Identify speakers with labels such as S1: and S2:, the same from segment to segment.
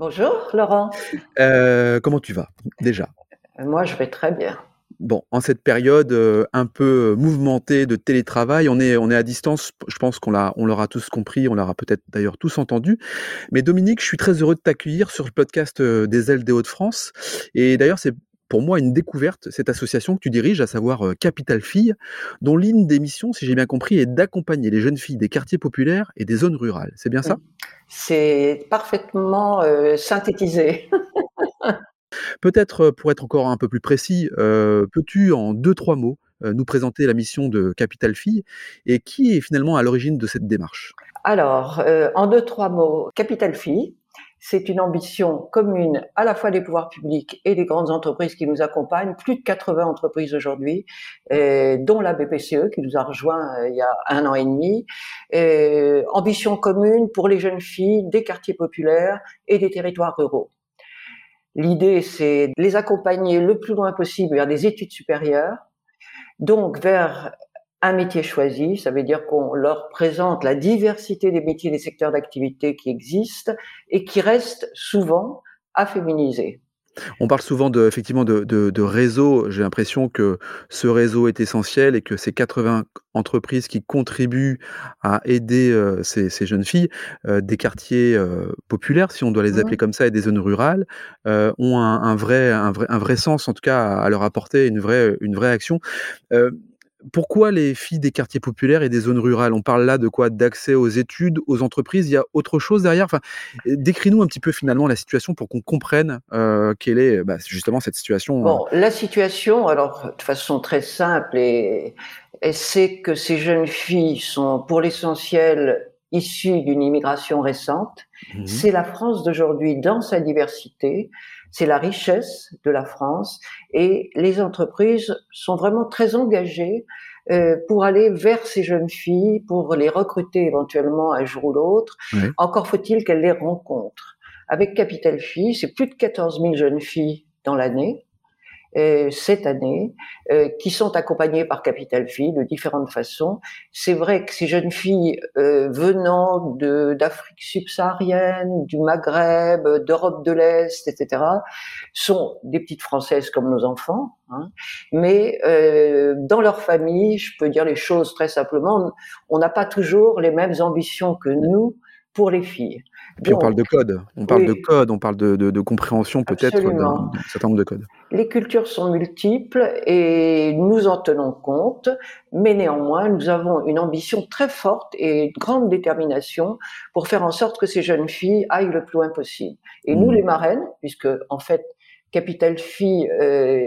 S1: Bonjour Laurent.
S2: Euh, comment tu vas déjà?
S1: Moi je vais très bien.
S2: Bon, en cette période euh, un peu mouvementée de télétravail, on est, on est à distance. Je pense qu'on l'a, on l'aura tous compris, on l'aura peut-être d'ailleurs tous entendu. Mais Dominique, je suis très heureux de t'accueillir sur le podcast euh, des ailes des Hauts-de-France. Et d'ailleurs, c'est pour moi une découverte, cette association que tu diriges, à savoir euh, Capital Filles, dont l'une des missions, si j'ai bien compris, est d'accompagner les jeunes filles des quartiers populaires et des zones rurales. C'est bien ça?
S1: C'est parfaitement euh, synthétisé.
S2: Peut-être euh, pour être encore un peu plus précis, peux-tu en deux, trois mots nous présenter la mission de Capital Filles et qui est finalement à l'origine de cette démarche?
S1: Alors, en deux, trois mots, Capital Filles, c'est une ambition commune à la fois des pouvoirs publics et des grandes entreprises qui nous accompagnent, plus de 80 entreprises aujourd'hui, euh, dont la BPCE qui nous a rejoint euh, il y a un an et demi. Euh, ambition commune pour les jeunes filles des quartiers populaires et des territoires ruraux. L'idée, c'est de les accompagner le plus loin possible vers des études supérieures, donc vers un métier choisi, ça veut dire qu'on leur présente la diversité des métiers et des secteurs d'activité qui existent et qui restent souvent à féminiser.
S2: On parle souvent de, effectivement de, de, réseau. J'ai l'impression que ce réseau est essentiel et que ces 80 entreprises qui contribuent à aider euh, ces, jeunes filles euh, des quartiers euh, populaires, si on doit les appeler comme ça, et des zones rurales, ont un, vrai, un, vrai, un vrai sens, en tout cas, à, leur apporter une vraie, une vraie action pourquoi les filles des quartiers populaires et des zones rurales? On parle là de quoi? D'accès aux études, aux entreprises? Il y a autre chose derrière? Enfin, Décris-nous un petit peu finalement la situation pour qu'on comprenne euh, quelle est bah, justement cette situation.
S1: Bon, la situation, alors de façon très simple, et, c'est que ces jeunes filles sont pour l'essentiel issues d'une immigration récente. Mmh c'est la France d'aujourd'hui dans sa diversité c'est la richesse de la France et les entreprises sont vraiment très engagées euh, pour aller vers ces jeunes filles, pour les recruter éventuellement un jour ou l'autre. Encore faut-il qu'elles les rencontrent. Avec Capital Filles, c'est plus de 14 000 jeunes filles dans l'année. Euh, cette année, euh, qui sont accompagnées par Capital Filles de différentes façons. C'est vrai que ces jeunes filles euh, venant d'Afrique subsaharienne, du Maghreb, d'Europe de l'Est, etc., sont des petites Françaises comme nos enfants, hein, mais dans leur famille, je peux dire les choses très simplement, on n'a pas toujours les mêmes ambitions que nous pour les filles.
S2: Puis on parle de code, on parle de code, on parle de, de, compréhension peut-être d'un certain nombre de codes.
S1: Les cultures sont multiples et nous en tenons compte, mais néanmoins nous avons une ambition très forte et une grande détermination pour faire en sorte que ces jeunes filles aillent le plus loin possible. Et nous mmh. les marraines, puisque en fait Capital Phi, euh,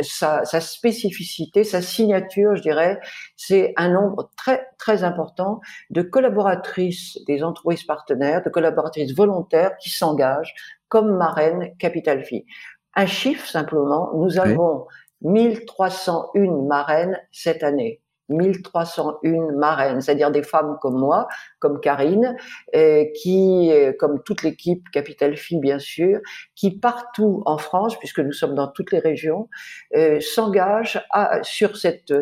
S1: sa, sa, spécificité, sa signature, je dirais, c'est un nombre très très important de collaboratrices des entreprises partenaires, de collaboratrices volontaires qui s'engagent comme marraine Capital Phi. Un chiffre simplement, nous avons 1301 marraines cette année. 1301 marraines, c'est-à-dire des femmes comme moi, comme Karine, euh, qui, euh, comme toute l'équipe Capital Fille bien sûr, qui partout en France, puisque nous sommes dans toutes les régions, euh, s'engagent sur cette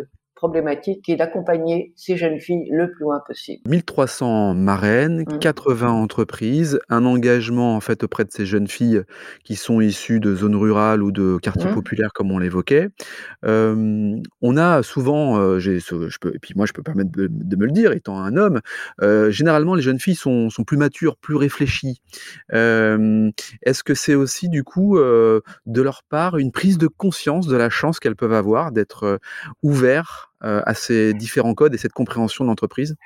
S1: problématique qui est d'accompagner ces jeunes filles le plus loin possible.
S2: 1300 marraines, 80 mmh. entreprises, un engagement en fait auprès de ces jeunes filles qui sont issues de zones rurales ou de quartiers mmh. populaires comme on l'évoquait. on a souvent, je peux, et puis moi je peux permettre de, me le dire étant un homme, généralement les jeunes filles sont, sont plus matures, plus réfléchies. Est-ce que c'est aussi du coup de leur part une prise de conscience de la chance qu'elles peuvent avoir d'être ouvertes euh, à ces différents codes et cette compréhension de l'entreprise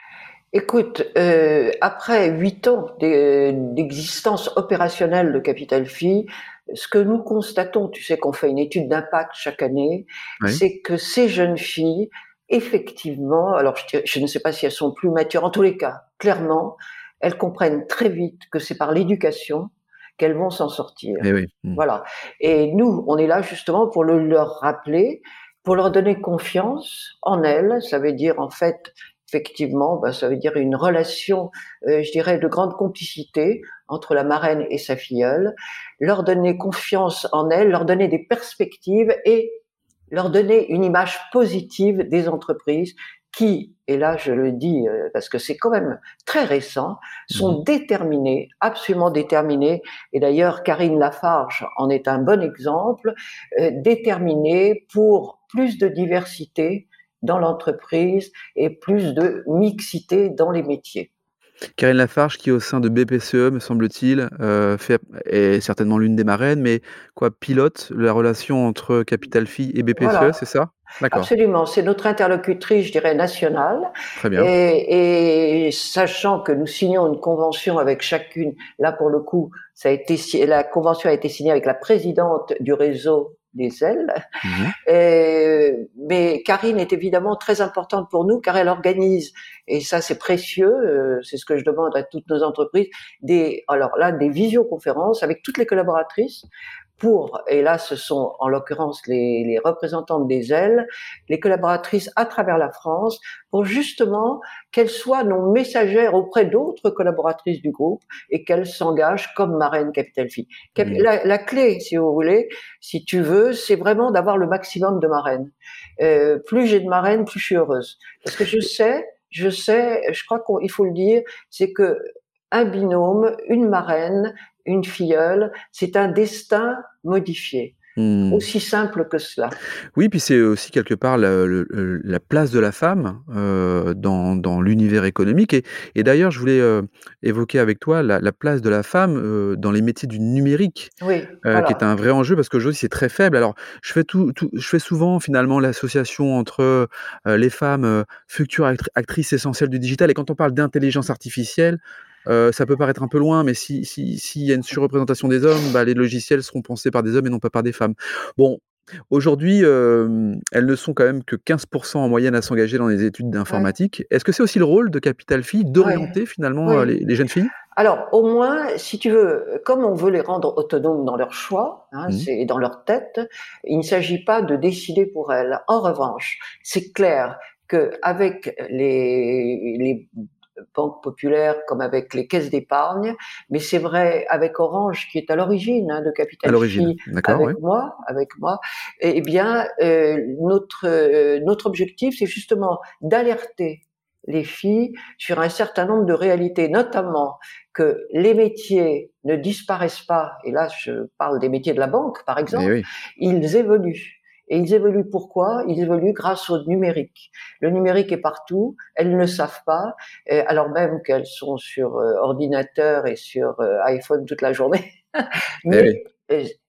S1: Écoute, euh, après huit ans d'existence opérationnelle de Capital Phi, ce que nous constatons, tu sais qu'on fait une étude d'impact chaque année, c'est que ces jeunes filles, effectivement, alors je, je, ne sais pas si elles sont plus matures, en tous les cas, clairement, elles comprennent très vite que c'est par l'éducation qu'elles vont s'en sortir.
S2: Eh oui. Mmh.
S1: Voilà. Et nous, on est là justement pour le leur rappeler, pour leur donner confiance en elles. Ça veut dire en fait effectivement, ben, ça veut dire une relation, euh, je dirais, de grande complicité entre la marraine et sa filleule, leur donner confiance en elle, leur donner des perspectives et leur donner une image positive des entreprises qui, et là je le dis euh, parce que c'est quand même très récent, sont mmh. déterminées, absolument déterminées, et d'ailleurs Karine Lafarge en est un bon exemple, euh, déterminées pour plus de diversité dans l'entreprise et plus de mixité dans les métiers.
S2: Karine Lafarge, qui au sein de BPCE, me semble-t-il, euh, est certainement l'une des marraines, mais quoi, pilote la relation entre Capital Phi et BPCE, c'est ça?
S1: Absolument, c'est notre interlocutrice, je dirais, nationale.
S2: Très bien.
S1: Et, et, sachant que nous signons une convention avec chacune, là pour le coup, ça a été, la convention a été signée avec la présidente du réseau des ailes. Mhm. mais Karine est évidemment très importante pour nous car elle organise, et ça c'est précieux, euh, c'est ce que je demande à toutes nos entreprises, des, alors là, des visioconférences avec toutes les collaboratrices pour, et là ce sont en l'occurrence les, les, représentantes des ailes, les collaboratrices à travers la France, pour justement qu'elles soient nos messagères auprès d'autres collaboratrices du groupe et qu'elles s'engagent comme marraine Capital Fille. La, la, clé, si vous voulez, si tu veux, c'est vraiment d'avoir le maximum de marraines. Euh, plus j'ai de marraines, plus je suis heureuse. Parce que je sais, je sais, je crois qu'il faut le dire, c'est que un binôme, une marraine, une filleule, c'est un destin modifié. Hmm. Aussi simple que cela.
S2: Oui, puis c'est aussi quelque part la, la, place de la femme euh, dans, dans l'univers économique. Et, et d'ailleurs, je voulais euh, évoquer avec toi la, la, place de la femme euh, dans les métiers du numérique,
S1: oui,
S2: euh, qui est un vrai enjeu parce que aujourd'hui c'est très faible. Alors, je fais, tout, tout je fais souvent finalement l'association entre euh, les femmes futures actrices essentielles du digital et quand on parle d'intelligence artificielle, euh, ça peut paraître un peu loin, mais s'il si, si y a une surreprésentation des hommes, bah, les logiciels seront pensés par des hommes et non pas par des femmes. Bon, Aujourd'hui, euh, elles ne sont quand même que 15% en moyenne à s'engager dans les études d'informatique. Est-ce que c'est aussi le rôle de Capital Fille d'orienter finalement euh, les, les, jeunes filles?
S1: Alors, au moins, si tu veux, comme on veut les rendre autonomes dans leur choix hein, mmh. et dans leur tête, il ne s'agit pas de décider pour elles. En revanche, c'est clair qu'avec les, les banque populaire comme avec les caisses d'épargne, mais c'est vrai avec Orange qui est à l'origine hein, de Capital avec moi, avec moi. Eh, eh bien, euh, notre euh, notre objectif, c'est justement d'alerter les filles sur un certain nombre de réalités, notamment que les métiers ne disparaissent pas. Et là, je parle des métiers de la banque, par exemple. Ils évoluent et ils évoluent pourquoi? Ils évoluent grâce au numérique. Le numérique est partout. Elles ne savent pas, euh, alors même qu'elles sont sur euh, ordinateur et sur euh, iPhone toute la journée. Mais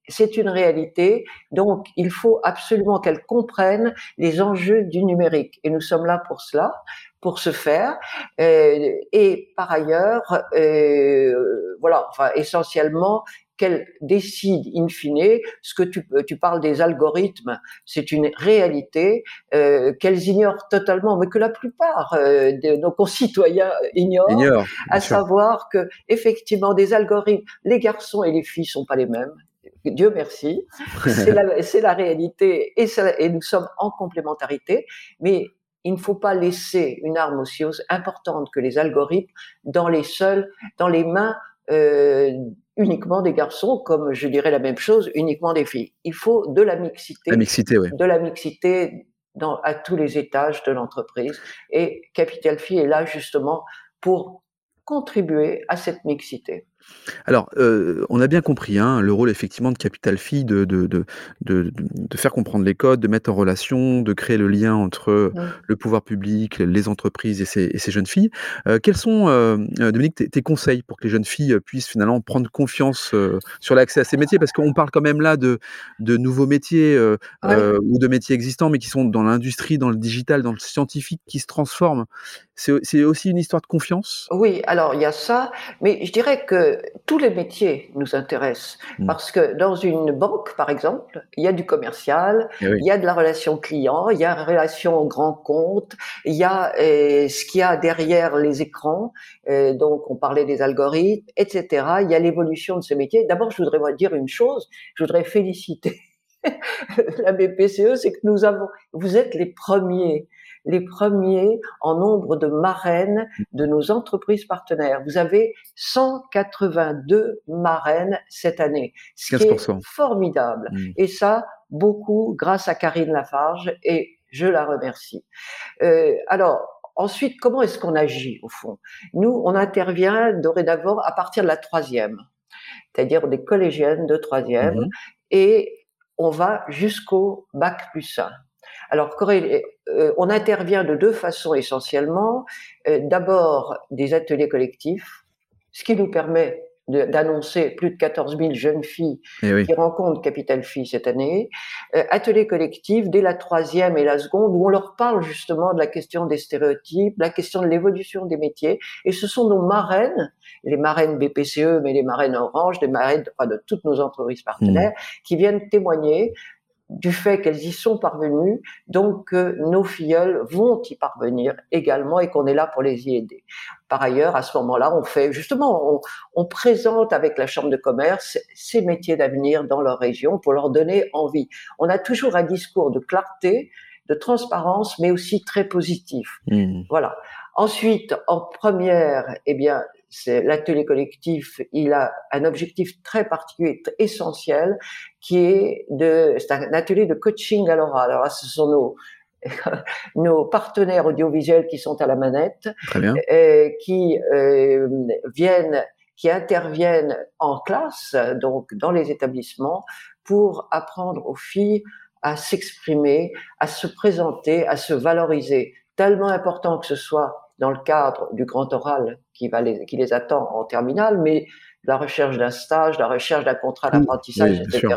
S1: c'est une réalité. Donc, il faut absolument qu'elles comprennent les enjeux du numérique. Et nous sommes là pour cela, pour ce faire. et par ailleurs, voilà, enfin, essentiellement, qu'elles décident in fine, ce que tu, tu parles des algorithmes, c'est une réalité euh, qu'elles ignorent totalement, mais que la plupart euh, de nos concitoyens ignorent, à savoir que effectivement des algorithmes, les garçons et les filles sont pas les mêmes. Dieu merci, c'est la, la, réalité et, ça, et nous sommes en complémentarité, mais il ne faut pas laisser une arme aussi importante que les algorithmes dans les seuls, dans les mains euh, uniquement des garçons, comme je dirais la même chose, uniquement des filles. Il faut de la mixité,
S2: la mixité oui.
S1: de la mixité dans, à tous les étages de l'entreprise. Et Capital Phi est là justement pour contribuer à cette mixité.
S2: Alors, euh, on a bien compris hein, le rôle effectivement de Capital Phi de, de, de, de, faire comprendre les codes, de mettre en relation, de créer le lien entre le pouvoir public, les entreprises et ces, et ces jeunes filles. Euh, quels sont, euh, Dominique, tes, conseils pour que les jeunes filles puissent finalement prendre confiance sur l'accès à ces métiers? Parce qu'on parle quand même là de, de nouveaux métiers ou de métiers existants, mais qui sont dans l'industrie, dans le digital, dans le scientifique, qui se transforment. C'est aussi une histoire de confiance?
S1: Oui, alors il y a ça, mais je dirais que que tous les métiers nous intéressent. Mmh. Parce que dans une banque, par exemple, il y a du commercial, eh il y a de la relation client, il y a la relation grand compte, il y a euh, ce qu'il y a derrière les écrans. Euh, donc, on parlait des algorithmes, etc. Il y a l'évolution de ce métier. D'abord, je voudrais dire une chose. Je voudrais féliciter la BPCE, c'est que nous avons, vous êtes les premiers les premiers en nombre de marraines de nos entreprises partenaires. Vous avez 182 marraines cette année, ce qui est formidable. Mmh. Et ça, beaucoup grâce à Karine Lafarge et je la remercie. Euh, alors, ensuite, comment est-ce qu'on agit au fond? Nous, on intervient dorénavant à partir de la troisième, c'est-à-dire des collégiennes de troisième, mmh. et on va jusqu'au bac plus 1. Alors, euh, on intervient de deux façons essentiellement. Euh, d'abord, des ateliers collectifs, ce qui nous permet d'annoncer plus de 14 000 jeunes filles eh qui rencontrent Capital Filles cette année. Euh, ateliers collectifs dès la troisième et la seconde où on leur parle justement de la question des stéréotypes, la question de l'évolution des métiers. Et ce sont nos marraines, les marraines BPCE, mais les marraines Orange, les marraines de toutes nos entreprises partenaires, mmh. qui viennent témoigner du fait qu'elles y sont parvenues, donc que nos filleuls vont y parvenir également et qu'on est là pour les y aider. Par ailleurs, à ce moment-là, on fait justement, on, présente avec la Chambre de commerce ces métiers d'avenir dans leur région pour leur donner envie. On a toujours un discours de clarté, de transparence, mais aussi très positif. Mmh. Voilà. Ensuite, en première, eh bien, l'atelier collectif, il a un objectif très particulier, essentiel, qui est de, c'est un atelier de coaching à l'oral. Alors ce sont nos, nos partenaires audiovisuels qui sont à la manette,
S2: bien.
S1: Euh, qui euh, viennent, qui interviennent en classe, donc dans les établissements, pour apprendre aux filles à s'exprimer, à se présenter, à se valoriser. Tellement important que ce soit dans le cadre du grand oral qui, va les, qui les attend en terminale, mais la recherche d'un stage, la recherche d'un contrat d'apprentissage, etc.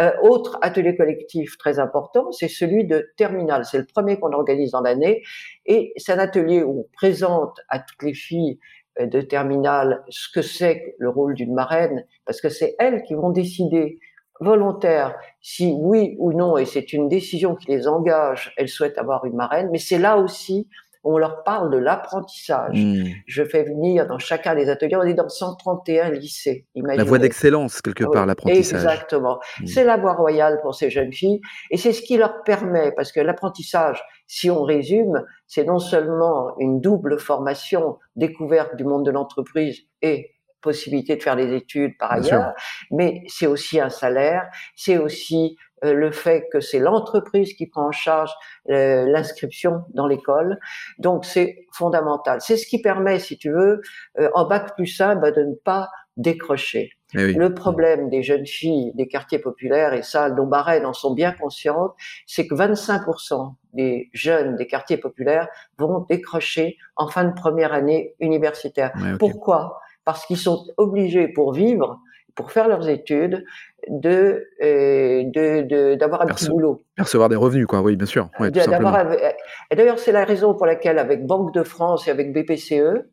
S1: Euh, autre atelier collectif très important, c'est celui de terminale. C'est le premier qu'on organise dans l'année et c'est un atelier où on présente à toutes les filles euh, de terminale ce que c'est le rôle d'une marraine, parce que c'est elles qui vont décider volontaire si oui ou non, et c'est une décision qui les engage, elles souhaitent avoir une marraine, mais c'est là aussi on leur parle de l'apprentissage. Hmm. Je fais venir dans chacun des ateliers, on est dans 131 lycées.
S2: La voie d'excellence, quelque part, l'apprentissage.
S1: Exactement. Hmm. C'est la voie royale pour ces jeunes filles, et c'est ce qui leur permet, parce que l'apprentissage, si on résume, c'est non seulement une double formation, découverte du monde de l'entreprise et possibilité de faire des études par ailleurs, mais c'est aussi un salaire, c'est aussi euh, le fait que c'est l'entreprise qui prend en charge euh, l'inscription dans l'école. Donc c'est fondamental. C'est ce qui permet, si tu veux, euh, en bac plus 1, bah, de ne pas décrocher. Eh le problème des jeunes filles des quartiers populaires, et ça, marraines en sont bien conscientes, c'est que 25% des jeunes des quartiers populaires vont décrocher en fin de première année universitaire. Pourquoi? Parce qu'ils sont obligés pour vivre pour faire leurs études, de euh, d'avoir un petit boulot.
S2: Percevoir des revenus, quoi. Oui, bien sûr. et
S1: d'ailleurs, c'est la raison pour laquelle, avec Banque de France et avec BPCE,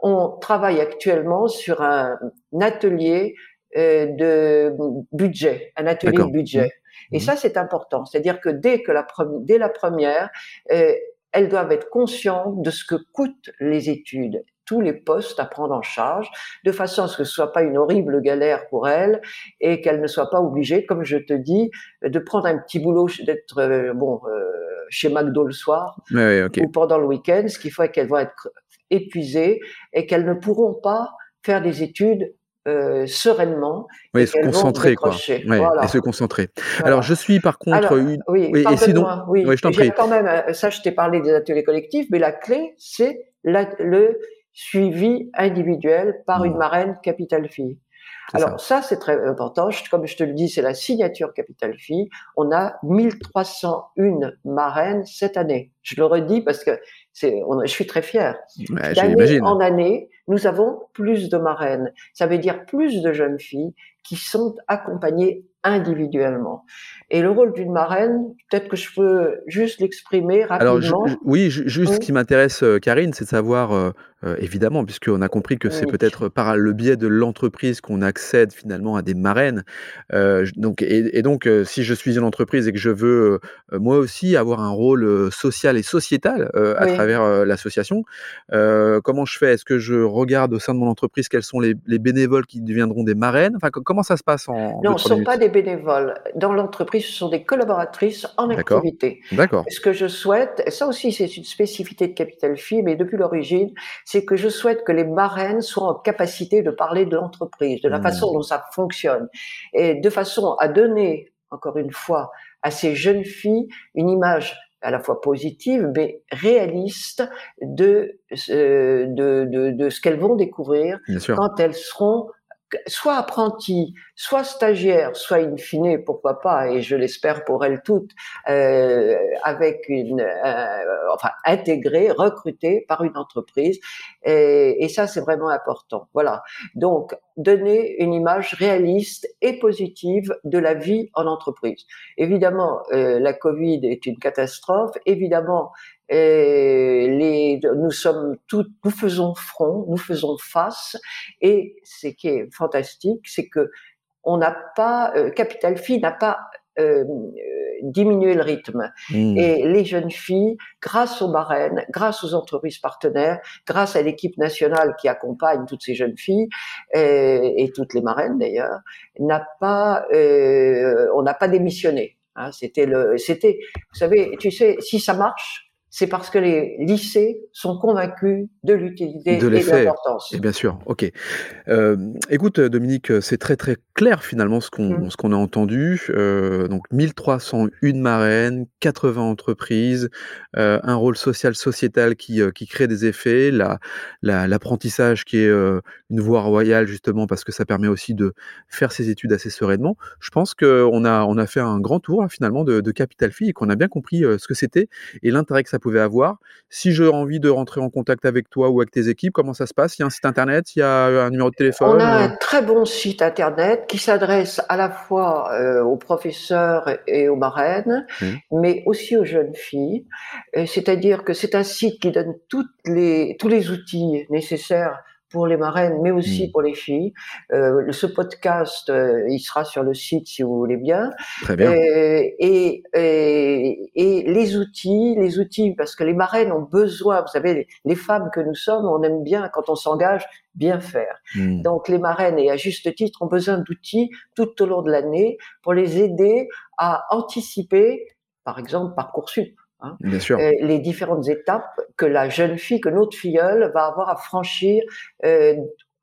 S1: on travaille actuellement sur un, atelier euh, de budget, un atelier de budget. Mmh. Et mmh. ça, c'est important. C'est-à-dire que dès que la, dès la première, euh, elles doivent être conscientes de ce que coûtent les études tous les postes à prendre en charge, de façon à ce que ce soit pas une horrible galère pour elle et qu'elle ne soit pas obligée, comme je te dis, de prendre un petit boulot, d'être euh, bon euh, chez McDo le soir ou pendant le week-end, ce qui fait qu'elles vont être épuisées et qu'elles ne pourront pas faire des études euh, sereinement.
S2: Oui, et se concentrer, quoi. Et se concentrer. Alors, je suis par contre.
S1: Oui, et sinon, oui, je t'en prie. Quand même, ça, je t'ai parlé des ateliers collectifs, mais la clé, c'est le suivi individuel par une mmh. marraine Capital Fille. Alors ça, c'est très important. Comme je te le dis, c'est la signature Capital Fille. On a 1301 marraines cette année. Je le redis parce que c'est, je suis très fière. D'année en année, nous avons plus de marraines. Ça veut dire plus de jeunes filles qui sont accompagnées individuellement. Et le rôle d'une marraine, peut-être que je peux juste l'exprimer rapidement.
S2: Alors, oui, juste ce qui m'intéresse, euh, Karine, c'est de savoir, euh, euh, évidemment, puisqu'on a compris que c'est peut-être par le biais de l'entreprise qu'on accède finalement à des marraines. Euh, donc, et, donc, euh, si je suis une entreprise et que je veux moi aussi avoir un rôle social et sociétal à travers l'association, comment je fais? Est-ce que je regarde au sein de mon entreprise quels sont les, bénévoles qui deviendront des marraines? Enfin, comment ça se passe en
S1: Non, ce ne sont pas des bénévoles. Dans l'entreprise, ce sont des collaboratrices en activité.
S2: D'accord.
S1: Ce que je souhaite, ça aussi c'est une spécificité de Capital Phi, mais depuis l'origine, c'est que je souhaite que les marraines soient en capacité de parler de l'entreprise, de la mmh. façon dont ça fonctionne, et de façon à donner, encore une fois, à ces jeunes filles une image à la fois positive mais réaliste de, euh, de, de, de ce qu'elles vont découvrir quand elles seront soit apprenti, soit stagiaire, soit in fine, pourquoi pas, et je l'espère pour elles toutes, euh, avec une, euh, enfin intégrée, recrutée par une entreprise, et, et ça c'est vraiment important. Voilà. Donc donner une image réaliste et positive de la vie en entreprise. Évidemment, euh, la Covid est une catastrophe. Évidemment, et les, nous sommes tous, nous faisons front, nous faisons face, et ce qui est fantastique, c'est que on n'a pas, euh, Capital Phi n'a pas euh, diminué le rythme. Hmm. Et les jeunes filles, grâce aux marraines, grâce aux entreprises partenaires, grâce à l'équipe nationale qui accompagne toutes ces jeunes filles et, et toutes les marraines d'ailleurs, n'a pas, euh, on n'a pas démissionné. Hein, c'était le, c'était, vous savez, tu sais, si ça marche, c'est parce que les lycées sont convaincus de l'utilité et de l'importance.
S2: Et bien sûr, ok. Euh, écoute, Dominique, c'est très très clair finalement ce qu'on mmh. ce qu'on a entendu. Euh, donc 1301 marraines, 80 entreprises, euh, un rôle social sociétal qui euh, qui crée des effets, la l'apprentissage qui est une voie royale justement parce que ça permet aussi de faire ses études assez sereinement. Je pense qu'on a on a fait un grand tour finalement de, de Capital Phi et qu'on a bien compris ce que c'était et l'intérêt que ça pouvait avoir. Si j'ai envie de rentrer en contact avec toi ou avec tes équipes, comment ça se passe? Il y a un site internet, il y a un numéro de téléphone
S1: On a un très bon site internet qui s'adresse à la fois euh, aux professeurs et aux marraines, mmh. mais aussi aux jeunes filles. C'est-à-dire que c'est un site qui donne toutes les, tous les outils nécessaires pour les marraines, mais aussi mmh. pour les filles. Euh, ce podcast, euh, il sera sur le site si vous voulez bien.
S2: Très bien.
S1: Euh, et, et, et, les outils, les outils, parce que les marraines ont besoin, vous savez, les, femmes que nous sommes, on aime bien quand on s'engage bien faire. Mmh. Donc les marraines, et à juste titre, ont besoin d'outils tout au long de l'année pour les aider à anticiper, par exemple, Parcoursup.
S2: Hein, Bien sûr.
S1: Euh, les différentes étapes que la jeune fille, que notre filleule va avoir à franchir euh,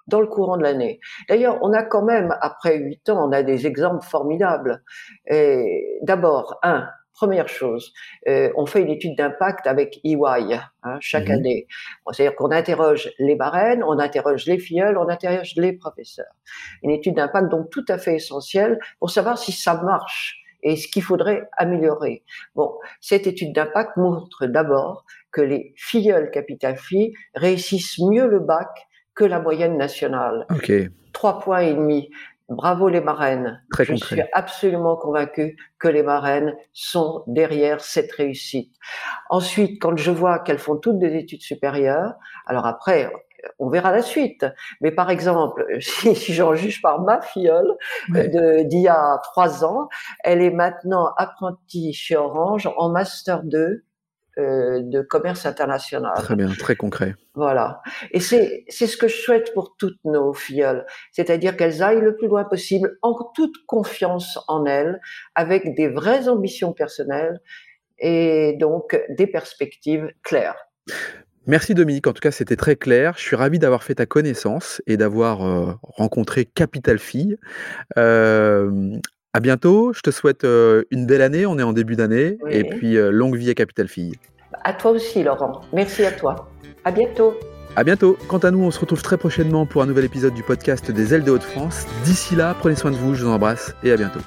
S1: dans le courant de l'année. D'ailleurs, on a quand même, après huit ans, on a des exemples formidables. D'abord, un, première chose, euh, on fait une étude d'impact avec EY hein, chaque mhm. année. C'est-à-dire qu'on interroge les marraines, on interroge les filleuls, on interroge les professeurs. Une étude d'impact donc tout à fait essentielle pour savoir si ça marche et ce qu'il faudrait améliorer. Bon, cette étude d'impact montre d'abord que les filleuls capital filles réussissent mieux le bac que la moyenne nationale.
S2: Ok.
S1: Trois points et demi. Bravo les marraines.
S2: Très
S1: Je suis absolument convaincu que les marraines sont derrière cette réussite. Ensuite, quand je vois qu'elles font toutes des études supérieures, alors après, on verra la suite. Mais par exemple, si, j'en juge par ma filleule d'il y a trois ans, elle est maintenant apprentie chez Orange en master 2 euh, de commerce international.
S2: Très bien, très concret.
S1: Voilà. Et c'est c'est ce que je souhaite pour toutes nos filleules, c'est-à-dire qu'elles aillent le plus loin possible en toute confiance en elles, avec des vraies ambitions personnelles et donc des perspectives claires.
S2: Merci Dominique, en tout cas c'était très clair. Je suis ravi d'avoir fait ta connaissance et d'avoir euh, rencontré Capital Fille. Euh, à bientôt, je te souhaite euh, une belle année, on est en début d'année, et puis longue vie à Capital Fille.
S1: À toi aussi Laurent, merci à toi. À bientôt.
S2: À bientôt. Quant à nous, on se retrouve très prochainement pour un nouvel épisode du podcast des ailes de Haute-France. D'ici là, prenez soin de vous, je vous embrasse et à bientôt.